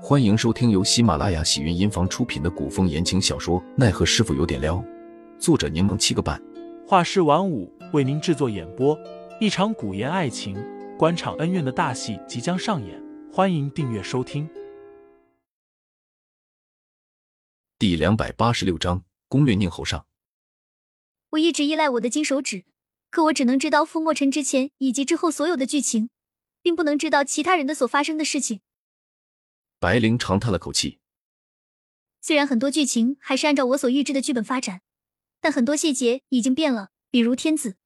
欢迎收听由喜马拉雅喜云音房出品的古风言情小说《奈何师傅有点撩》，作者柠檬七个半，画师晚舞为您制作演播。一场古言爱情、官场恩怨的大戏即将上演，欢迎订阅收听。第两百八十六章攻略宁侯上。我一直依赖我的金手指，可我只能知道傅墨尘之前以及之后所有的剧情，并不能知道其他人的所发生的事情。白灵长叹了口气。虽然很多剧情还是按照我所预知的剧本发展，但很多细节已经变了。比如天子，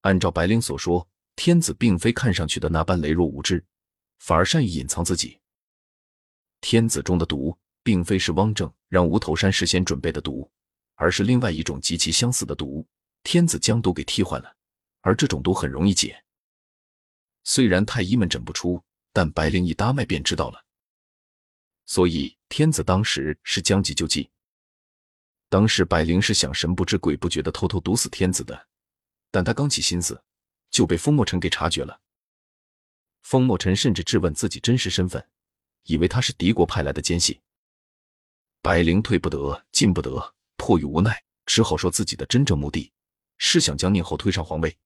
按照白灵所说，天子并非看上去的那般羸弱无知，反而善于隐藏自己。天子中的毒，并非是汪正让无头山事先准备的毒，而是另外一种极其相似的毒。天子将毒给替换了，而这种毒很容易解。虽然太医们诊不出，但白灵一搭脉便知道了。所以天子当时是将计就计。当时百灵是想神不知鬼不觉的偷偷毒死天子的，但他刚起心思，就被风墨尘给察觉了。风墨尘甚至质问自己真实身份，以为他是敌国派来的奸细。白灵退不得，进不得，迫于无奈，只好说自己的真正目的是想将宁侯推上皇位。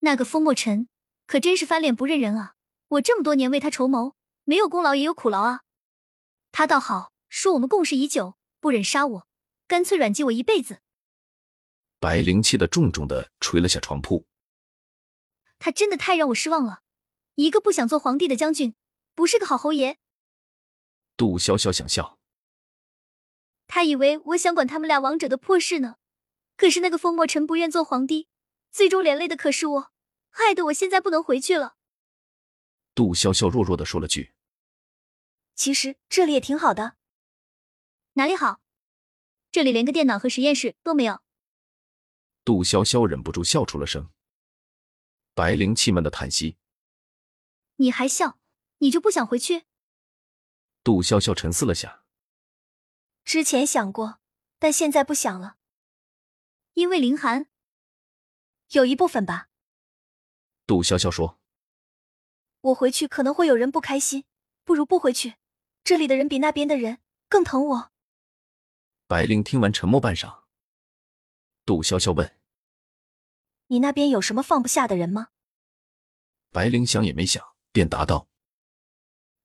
那个风墨尘可真是翻脸不认人啊！我这么多年为他筹谋，没有功劳也有苦劳啊。他倒好，说我们共事已久，不忍杀我，干脆软禁我一辈子。白灵气的重重的捶了下床铺。他真的太让我失望了，一个不想做皇帝的将军，不是个好侯爷。杜潇潇想笑，他以为我想管他们俩王者的破事呢。可是那个风墨尘不愿做皇帝，最终连累的可是我，害得我现在不能回去了。杜潇潇弱弱的说了句。其实这里也挺好的，哪里好？这里连个电脑和实验室都没有。杜潇潇忍不住笑出了声。白灵气闷的叹息：“你还笑？你就不想回去？”杜潇潇沉思了下：“之前想过，但现在不想了。因为凌寒，有一部分吧。”杜潇潇说：“我回去可能会有人不开心，不如不回去。”这里的人比那边的人更疼我。白灵听完，沉默半晌。杜潇潇问：“你那边有什么放不下的人吗？”白灵想也没想，便答道：“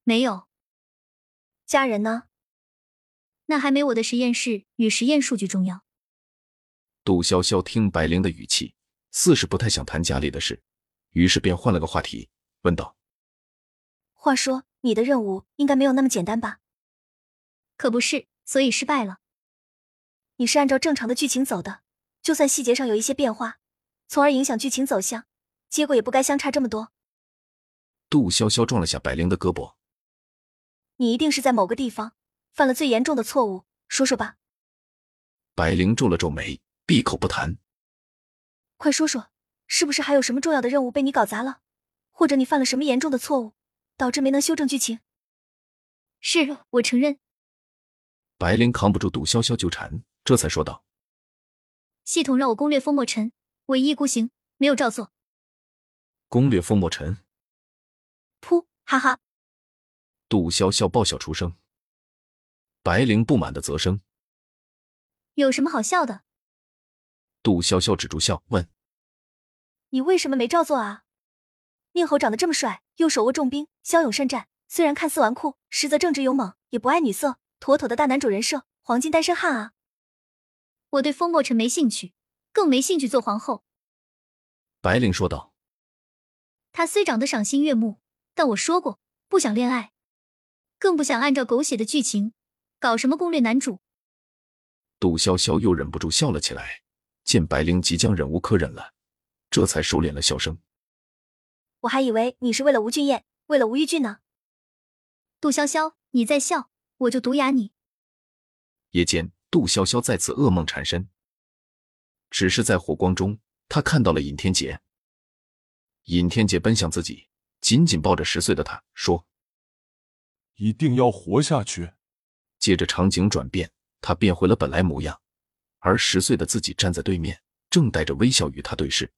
没有。”家人呢？那还没我的实验室与实验数据重要。杜潇潇听白灵的语气，似是不太想谈家里的事，于是便换了个话题，问道：“话说。”你的任务应该没有那么简单吧？可不是，所以失败了。你是按照正常的剧情走的，就算细节上有一些变化，从而影响剧情走向，结果也不该相差这么多。杜潇潇撞了下白灵的胳膊。你一定是在某个地方犯了最严重的错误，说说吧。白灵皱了皱眉，闭口不谈。快说说，是不是还有什么重要的任务被你搞砸了，或者你犯了什么严重的错误？导致没能修正剧情，是我承认。白灵扛不住杜潇潇纠缠，这才说道：“系统让我攻略风墨尘，我一意孤行，没有照做。”攻略风墨尘？噗，哈哈！杜潇潇爆笑出声。白灵不满的啧声：“有什么好笑的？”杜潇潇止住笑，问：“你为什么没照做啊？”宁侯长得这么帅，又手握重兵，骁勇善战。虽然看似纨绔，实则正直勇猛，也不爱女色，妥妥的大男主人设，黄金单身汉啊！我对风墨尘没兴趣，更没兴趣做皇后。白灵说道：“他虽长得赏心悦目，但我说过不想恋爱，更不想按照狗血的剧情搞什么攻略男主。”杜潇潇又忍不住笑了起来，见白灵即将忍无可忍了，这才收敛了笑声。我还以为你是为了吴俊彦，为了吴玉俊呢。杜潇潇，你在笑，我就毒哑你。夜间，杜潇潇再次噩梦缠身，只是在火光中，他看到了尹天杰。尹天杰奔向自己，紧紧抱着十岁的他，说：“一定要活下去。”接着场景转变，他变回了本来模样，而十岁的自己站在对面，正带着微笑与他对视。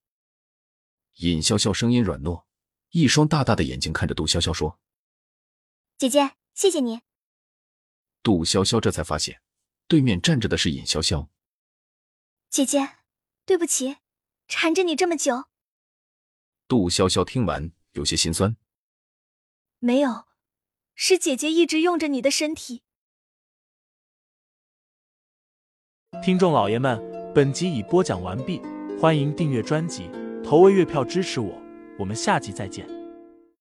尹潇潇声音软糯。一双大大的眼睛看着杜潇潇说：“姐姐，谢谢你。杜潇潇这才发现，对面站着的是尹潇潇。姐姐，对不起，缠着你这么久。杜潇潇听完有些心酸。没有，是姐姐一直用着你的身体。听众老爷们，本集已播讲完毕，欢迎订阅专辑，投喂月票支持我，我们下集再见。